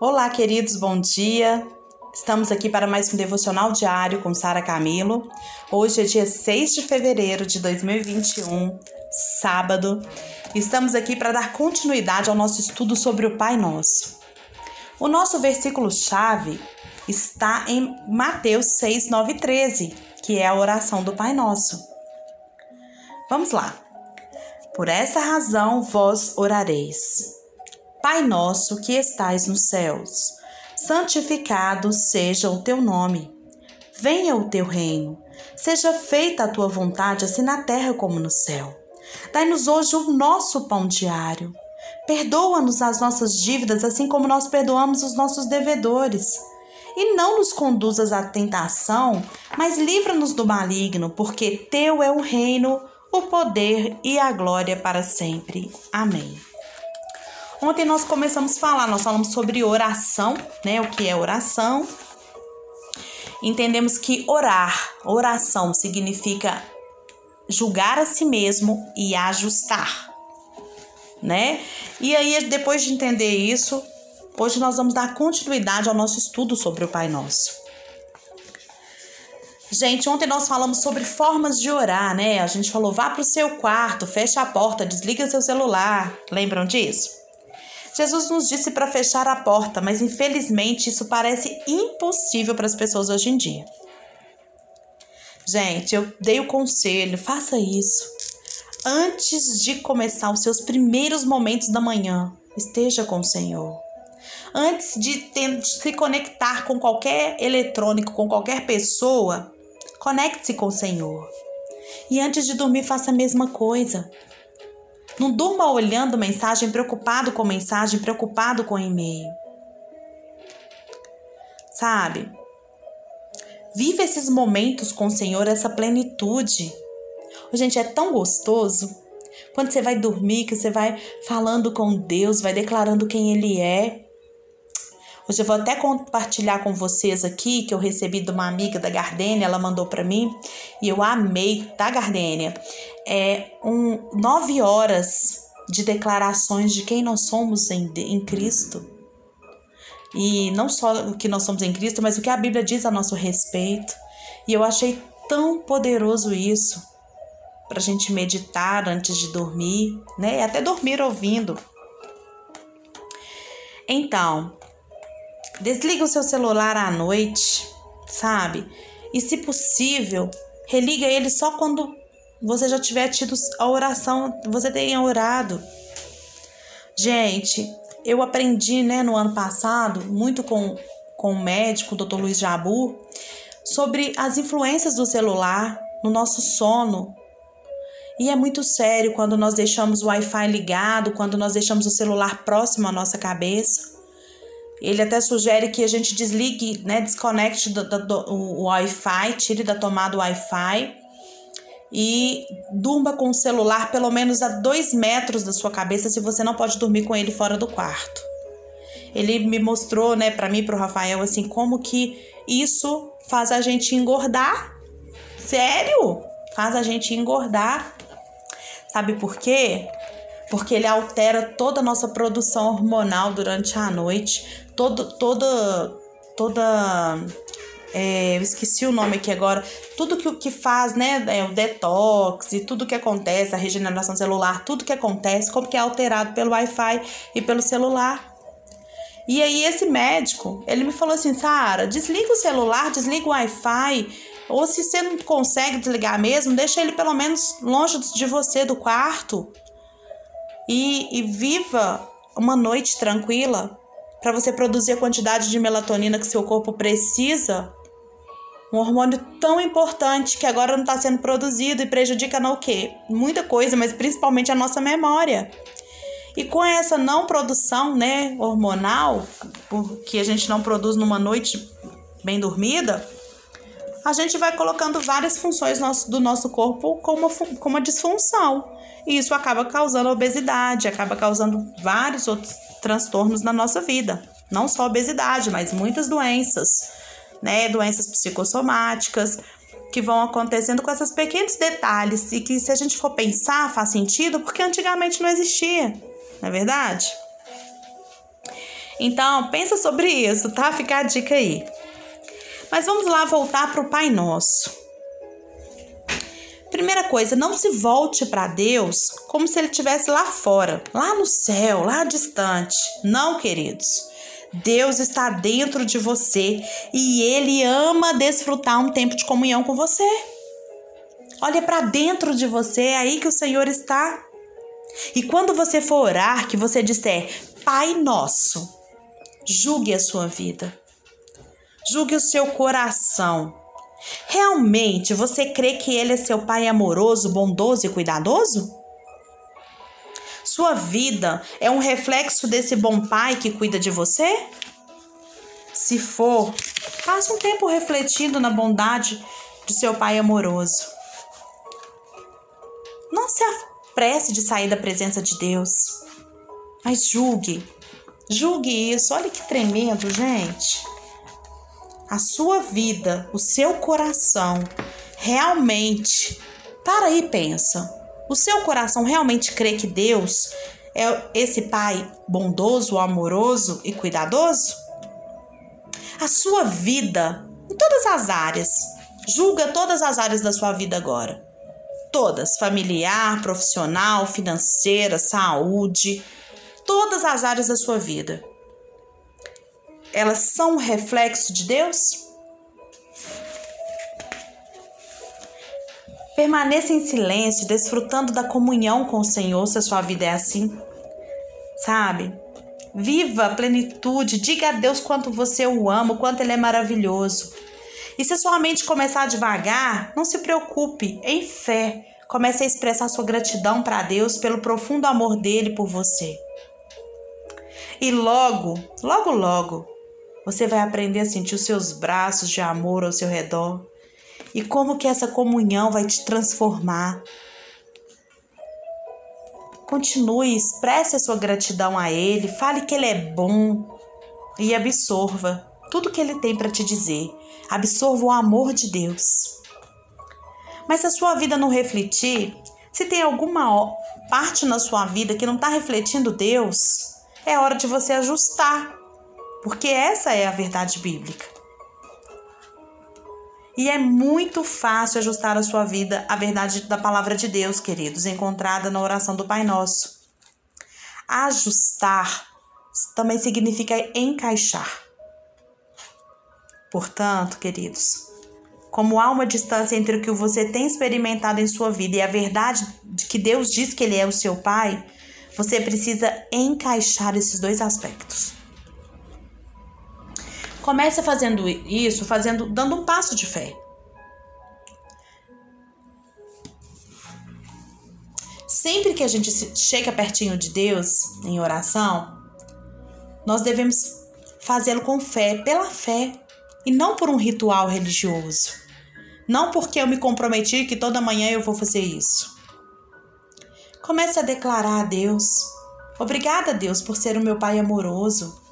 Olá, queridos, bom dia. Estamos aqui para mais um devocional diário com Sara Camilo. Hoje é dia 6 de fevereiro de 2021, sábado. Estamos aqui para dar continuidade ao nosso estudo sobre o Pai Nosso. O nosso versículo-chave está em Mateus 6, 9 e 13, que é a oração do Pai Nosso. Vamos lá. Por essa razão vós orareis. Pai nosso que estais nos céus, santificado seja o teu nome. Venha o teu reino. Seja feita a tua vontade, assim na terra como no céu. Dai-nos hoje o nosso pão diário. Perdoa-nos as nossas dívidas, assim como nós perdoamos os nossos devedores. E não nos conduzas à tentação, mas livra-nos do maligno, porque teu é o reino, o poder e a glória para sempre. Amém. Ontem nós começamos a falar, nós falamos sobre oração, né? O que é oração? Entendemos que orar, oração significa julgar a si mesmo e ajustar, né? E aí depois de entender isso, hoje nós vamos dar continuidade ao nosso estudo sobre o Pai Nosso. Gente, ontem nós falamos sobre formas de orar, né? A gente falou: vá para o seu quarto, fecha a porta, desliga seu celular. Lembram disso? Jesus nos disse para fechar a porta, mas infelizmente isso parece impossível para as pessoas hoje em dia. Gente, eu dei o conselho, faça isso. Antes de começar os seus primeiros momentos da manhã, esteja com o Senhor. Antes de, ter, de se conectar com qualquer eletrônico, com qualquer pessoa, conecte-se com o Senhor. E antes de dormir, faça a mesma coisa. Não durma olhando mensagem, preocupado com mensagem, preocupado com e-mail. Sabe? Vive esses momentos com o Senhor, essa plenitude. Gente, é tão gostoso. Quando você vai dormir, que você vai falando com Deus, vai declarando quem Ele é. Hoje eu vou até compartilhar com vocês aqui que eu recebi de uma amiga da Gardênia, ela mandou para mim e eu amei, tá, Gardênia? É um nove horas de declarações de quem nós somos em, em Cristo. E não só o que nós somos em Cristo, mas o que a Bíblia diz a nosso respeito. E eu achei tão poderoso isso para a gente meditar antes de dormir, né? E até dormir ouvindo. Então, Desliga o seu celular à noite, sabe? E se possível, religa ele só quando você já tiver tido a oração, você tenha orado. Gente, eu aprendi, né, no ano passado, muito com, com o médico, o Dr. Luiz Jabu, sobre as influências do celular no nosso sono. E é muito sério quando nós deixamos o Wi-Fi ligado, quando nós deixamos o celular próximo à nossa cabeça. Ele até sugere que a gente desligue, né, desconecte do, do, do, o Wi-Fi, tire da tomada o Wi-Fi e durma com o celular pelo menos a dois metros da sua cabeça se você não pode dormir com ele fora do quarto. Ele me mostrou, né, para mim, para o Rafael, assim, como que isso faz a gente engordar. Sério? Faz a gente engordar. Sabe por quê? Porque ele altera toda a nossa produção hormonal durante a noite, todo, toda. toda é, eu esqueci o nome aqui agora, tudo que, que faz, né, é, o detox e tudo que acontece, a regeneração celular, tudo que acontece, como que é alterado pelo Wi-Fi e pelo celular. E aí esse médico, ele me falou assim, Sara, desliga o celular, desliga o Wi-Fi, ou se você não consegue desligar mesmo, deixa ele pelo menos longe de você, do quarto, e, e viva uma noite tranquila, para você produzir a quantidade de melatonina que seu corpo precisa, um hormônio tão importante que agora não está sendo produzido e prejudica no quê? Muita coisa, mas principalmente a nossa memória. E com essa não produção, né, hormonal, que a gente não produz numa noite bem dormida, a gente vai colocando várias funções do nosso corpo com uma, com uma disfunção. E isso acaba causando obesidade, acaba causando vários outros transtornos na nossa vida. Não só obesidade, mas muitas doenças, né? Doenças psicossomáticas que vão acontecendo com esses pequenos detalhes e que se a gente for pensar faz sentido porque antigamente não existia, não é verdade? Então, pensa sobre isso, tá? Fica a dica aí. Mas vamos lá voltar para o Pai Nosso. Primeira coisa, não se volte para Deus como se ele estivesse lá fora, lá no céu, lá distante. Não, queridos. Deus está dentro de você e ele ama desfrutar um tempo de comunhão com você. Olha para dentro de você, é aí que o Senhor está. E quando você for orar, que você disser Pai Nosso, julgue a sua vida. Julgue o seu coração. Realmente você crê que Ele é seu Pai amoroso, bondoso e cuidadoso? Sua vida é um reflexo desse bom Pai que cuida de você? Se for, passe um tempo refletindo na bondade de seu Pai amoroso. Não se apresse de sair da presença de Deus, mas julgue. Julgue isso. Olha que tremendo, gente a sua vida, o seu coração realmente. Para aí pensa. O seu coração realmente crê que Deus é esse pai bondoso, amoroso e cuidadoso? A sua vida, em todas as áreas, julga todas as áreas da sua vida agora. Todas, familiar, profissional, financeira, saúde, todas as áreas da sua vida elas são um reflexo de Deus? Permaneça em silêncio, desfrutando da comunhão com o Senhor, se a sua vida é assim. Sabe? Viva a plenitude, diga a Deus quanto você o ama, quanto ele é maravilhoso. E se a sua mente começar devagar, não se preocupe, em fé, comece a expressar sua gratidão para Deus pelo profundo amor dele por você. E logo, logo, logo, você vai aprender a sentir os seus braços de amor ao seu redor e como que essa comunhão vai te transformar. Continue, expresse a sua gratidão a Ele, fale que Ele é bom e absorva tudo que Ele tem para te dizer. Absorva o amor de Deus. Mas se a sua vida não refletir, se tem alguma parte na sua vida que não está refletindo Deus, é hora de você ajustar porque essa é a verdade bíblica. E é muito fácil ajustar a sua vida à verdade da palavra de Deus, queridos, encontrada na oração do Pai Nosso. Ajustar também significa encaixar. Portanto, queridos, como há uma distância entre o que você tem experimentado em sua vida e a verdade de que Deus diz que Ele é o seu Pai, você precisa encaixar esses dois aspectos. Comece fazendo isso, fazendo, dando um passo de fé. Sempre que a gente chega pertinho de Deus em oração, nós devemos fazê-lo com fé, pela fé, e não por um ritual religioso. Não porque eu me comprometi que toda manhã eu vou fazer isso. Comece a declarar a Deus: Obrigada, Deus, por ser o meu Pai amoroso.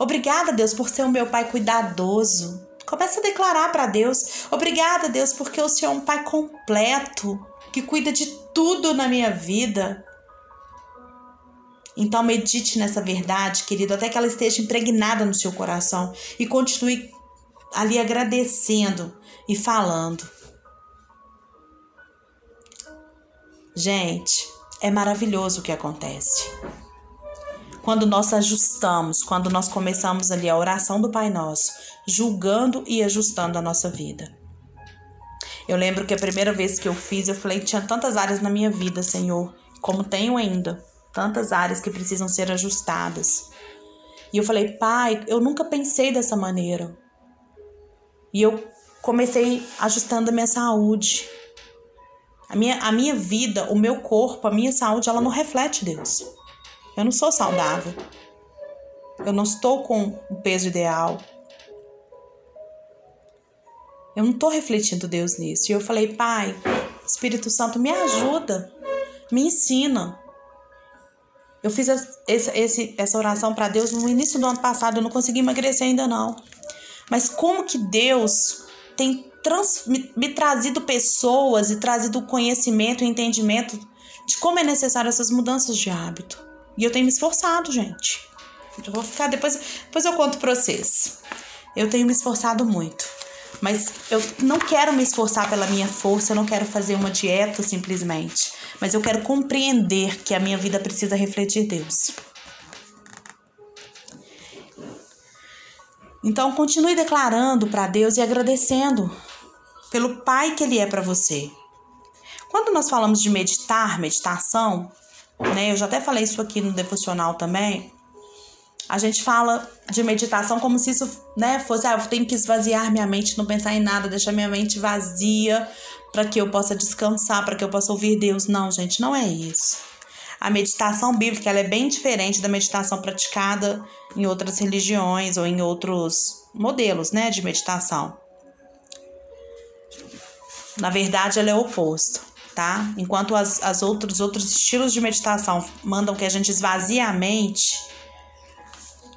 Obrigada, Deus, por ser o meu pai cuidadoso. Começa a declarar para Deus: Obrigada, Deus, porque o Senhor é um pai completo, que cuida de tudo na minha vida. Então medite nessa verdade, querido, até que ela esteja impregnada no seu coração e continue ali agradecendo e falando. Gente, é maravilhoso o que acontece quando nós ajustamos, quando nós começamos ali a oração do Pai Nosso, julgando e ajustando a nossa vida. Eu lembro que a primeira vez que eu fiz, eu falei: tinha tantas áreas na minha vida, Senhor, como tenho ainda, tantas áreas que precisam ser ajustadas. E eu falei: Pai, eu nunca pensei dessa maneira. E eu comecei ajustando a minha saúde. A minha, a minha vida, o meu corpo, a minha saúde, ela não reflete Deus. Eu não sou saudável. Eu não estou com o peso ideal. Eu não estou refletindo Deus nisso. E eu falei, Pai, Espírito Santo, me ajuda, me ensina. Eu fiz esse, essa oração para Deus no início do ano passado, eu não consegui emagrecer ainda não. Mas como que Deus tem trans, me, me trazido pessoas e trazido conhecimento e entendimento de como é necessário essas mudanças de hábito. E eu tenho me esforçado, gente. Eu vou ficar depois, depois eu conto para vocês. Eu tenho me esforçado muito, mas eu não quero me esforçar pela minha força, eu não quero fazer uma dieta simplesmente, mas eu quero compreender que a minha vida precisa refletir Deus. Então continue declarando para Deus e agradecendo pelo Pai que Ele é para você. Quando nós falamos de meditar, meditação, né? Eu já até falei isso aqui no devocional também. A gente fala de meditação como se isso, né, fosse, ah, eu tenho que esvaziar minha mente, não pensar em nada, deixar minha mente vazia para que eu possa descansar, para que eu possa ouvir Deus. Não, gente, não é isso. A meditação bíblica ela é bem diferente da meditação praticada em outras religiões ou em outros modelos, né, de meditação. Na verdade, ela é oposto tá? Enquanto as, as outros, outros estilos de meditação mandam que a gente esvazie a mente,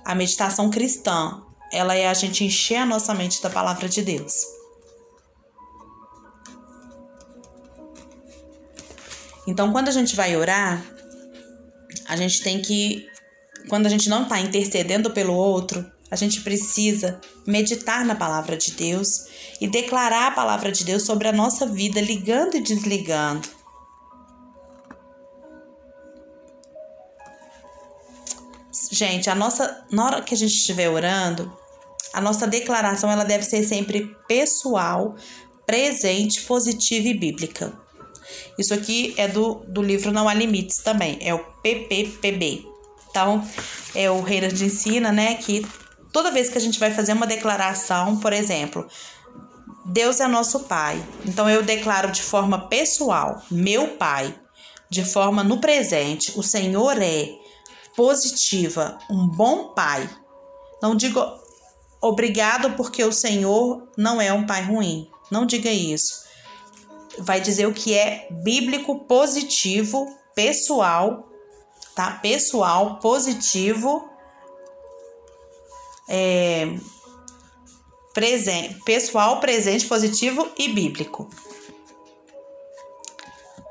a meditação cristã, ela é a gente encher a nossa mente da palavra de Deus. Então, quando a gente vai orar, a gente tem que, quando a gente não está intercedendo pelo outro, a gente precisa meditar na palavra de Deus e declarar a palavra de Deus sobre a nossa vida, ligando e desligando. Gente, a nossa, na hora que a gente estiver orando, a nossa declaração ela deve ser sempre pessoal, presente, positiva e bíblica. Isso aqui é do, do livro Não Há Limites também, é o PPPB. Então, é o Reina Ensina, né, que Toda vez que a gente vai fazer uma declaração, por exemplo, Deus é nosso Pai. Então eu declaro de forma pessoal, meu Pai, de forma no presente, o Senhor é positiva, um bom Pai. Não digo obrigado porque o Senhor não é um Pai ruim. Não diga isso. Vai dizer o que é bíblico, positivo, pessoal, tá? Pessoal, positivo é, presente, pessoal, presente, positivo e bíblico.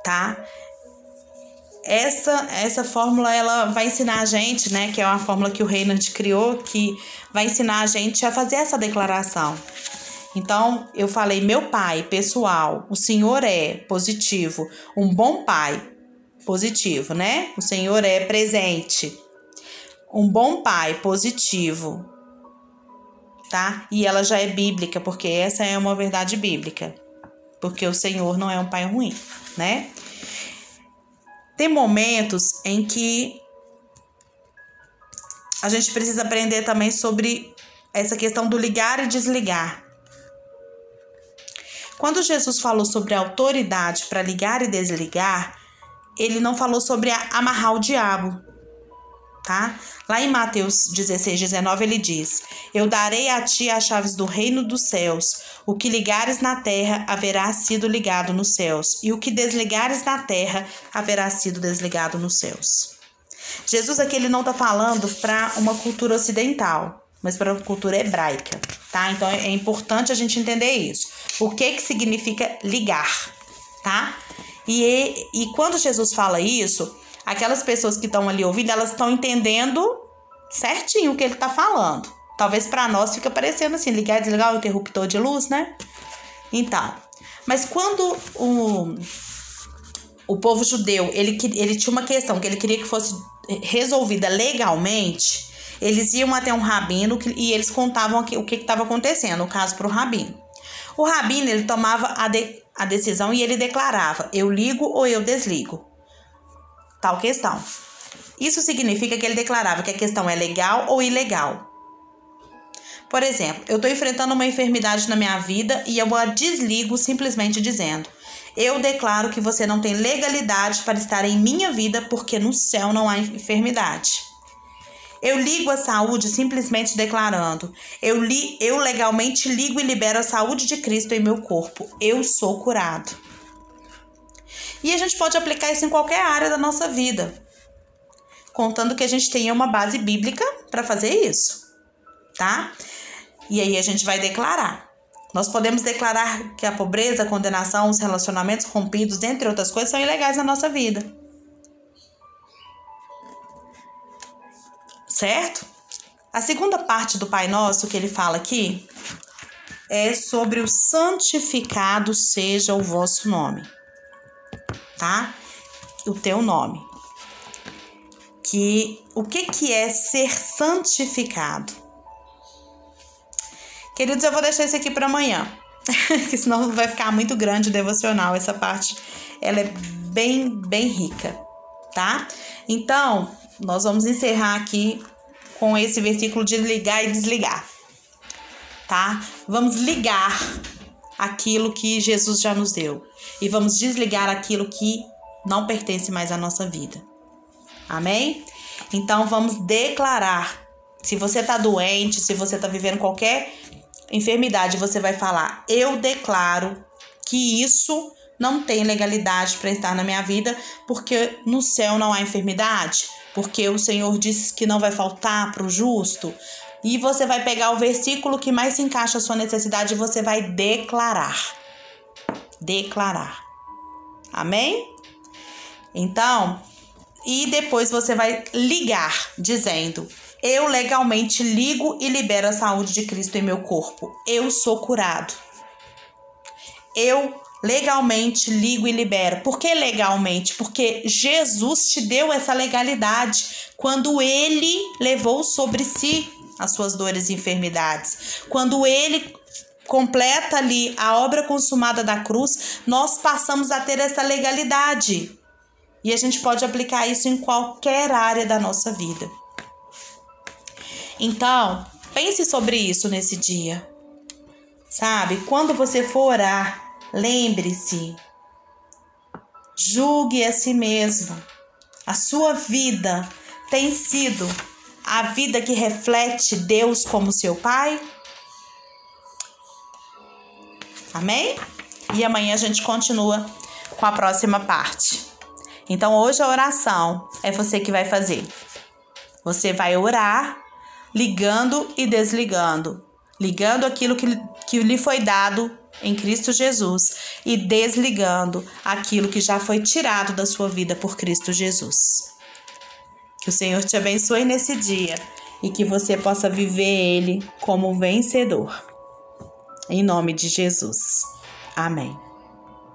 Tá? Essa essa fórmula ela vai ensinar a gente, né, que é uma fórmula que o Reinhard criou, que vai ensinar a gente a fazer essa declaração. Então, eu falei meu pai, pessoal, o Senhor é positivo, um bom pai, positivo, né? O Senhor é presente. Um bom pai, positivo tá? E ela já é bíblica, porque essa é uma verdade bíblica. Porque o Senhor não é um pai ruim, né? Tem momentos em que a gente precisa aprender também sobre essa questão do ligar e desligar. Quando Jesus falou sobre a autoridade para ligar e desligar, ele não falou sobre amarrar o diabo tá? Lá em Mateus 16, 19, ele diz: Eu darei a ti as chaves do reino dos céus. O que ligares na terra haverá sido ligado nos céus, e o que desligares na terra haverá sido desligado nos céus. Jesus aqui ele não está falando para uma cultura ocidental, mas para uma cultura hebraica, tá? Então é importante a gente entender isso. O que que significa ligar, tá? E, e quando Jesus fala isso, aquelas pessoas que estão ali ouvindo, elas estão entendendo certinho o que ele está falando. Talvez para nós fica parecendo assim, ligar e desligar o interruptor de luz, né? Então, mas quando o, o povo judeu, ele, ele tinha uma questão que ele queria que fosse resolvida legalmente, eles iam até um rabino e eles contavam o que estava acontecendo, no caso para o rabino. O rabino, ele tomava a, de, a decisão e ele declarava, eu ligo ou eu desligo tal questão. Isso significa que ele declarava que a questão é legal ou ilegal. Por exemplo, eu estou enfrentando uma enfermidade na minha vida e eu a desligo simplesmente dizendo: Eu declaro que você não tem legalidade para estar em minha vida porque no céu não há enfermidade. Eu ligo a saúde simplesmente declarando: eu, li, eu legalmente ligo e libero a saúde de Cristo em meu corpo. Eu sou curado. E a gente pode aplicar isso em qualquer área da nossa vida, contando que a gente tenha uma base bíblica para fazer isso, tá? E aí a gente vai declarar. Nós podemos declarar que a pobreza, a condenação, os relacionamentos rompidos, dentre outras coisas, são ilegais na nossa vida. Certo? A segunda parte do Pai Nosso que ele fala aqui é sobre o santificado seja o vosso nome, tá? O teu nome. Que o que que é ser santificado? Queridos, eu vou deixar isso aqui para amanhã, que senão vai ficar muito grande o devocional. Essa parte ela é bem bem rica, tá? Então, nós vamos encerrar aqui com esse versículo de ligar e desligar tá? Vamos ligar aquilo que Jesus já nos deu e vamos desligar aquilo que não pertence mais à nossa vida. Amém? Então vamos declarar. Se você está doente, se você está vivendo qualquer enfermidade, você vai falar: Eu declaro que isso não tem legalidade para estar na minha vida, porque no céu não há enfermidade, porque o Senhor disse que não vai faltar para o justo, e você vai pegar o versículo que mais se encaixa à sua necessidade e você vai declarar. Declarar. Amém? Então, e depois você vai ligar, dizendo: Eu legalmente ligo e libero a saúde de Cristo em meu corpo. Eu sou curado. Eu legalmente ligo e libero. Por que legalmente? Porque Jesus te deu essa legalidade quando ele levou sobre si as suas dores e enfermidades. Quando ele completa ali a obra consumada da cruz, nós passamos a ter essa legalidade. E a gente pode aplicar isso em qualquer área da nossa vida. Então, pense sobre isso nesse dia. Sabe? Quando você for orar, lembre-se. Julgue a si mesmo. A sua vida tem sido a vida que reflete Deus como seu Pai? Amém? E amanhã a gente continua com a próxima parte. Então hoje a oração é você que vai fazer. Você vai orar ligando e desligando, ligando aquilo que, que lhe foi dado em Cristo Jesus e desligando aquilo que já foi tirado da sua vida por Cristo Jesus. Que o Senhor te abençoe nesse dia e que você possa viver ele como vencedor. Em nome de Jesus. Amém.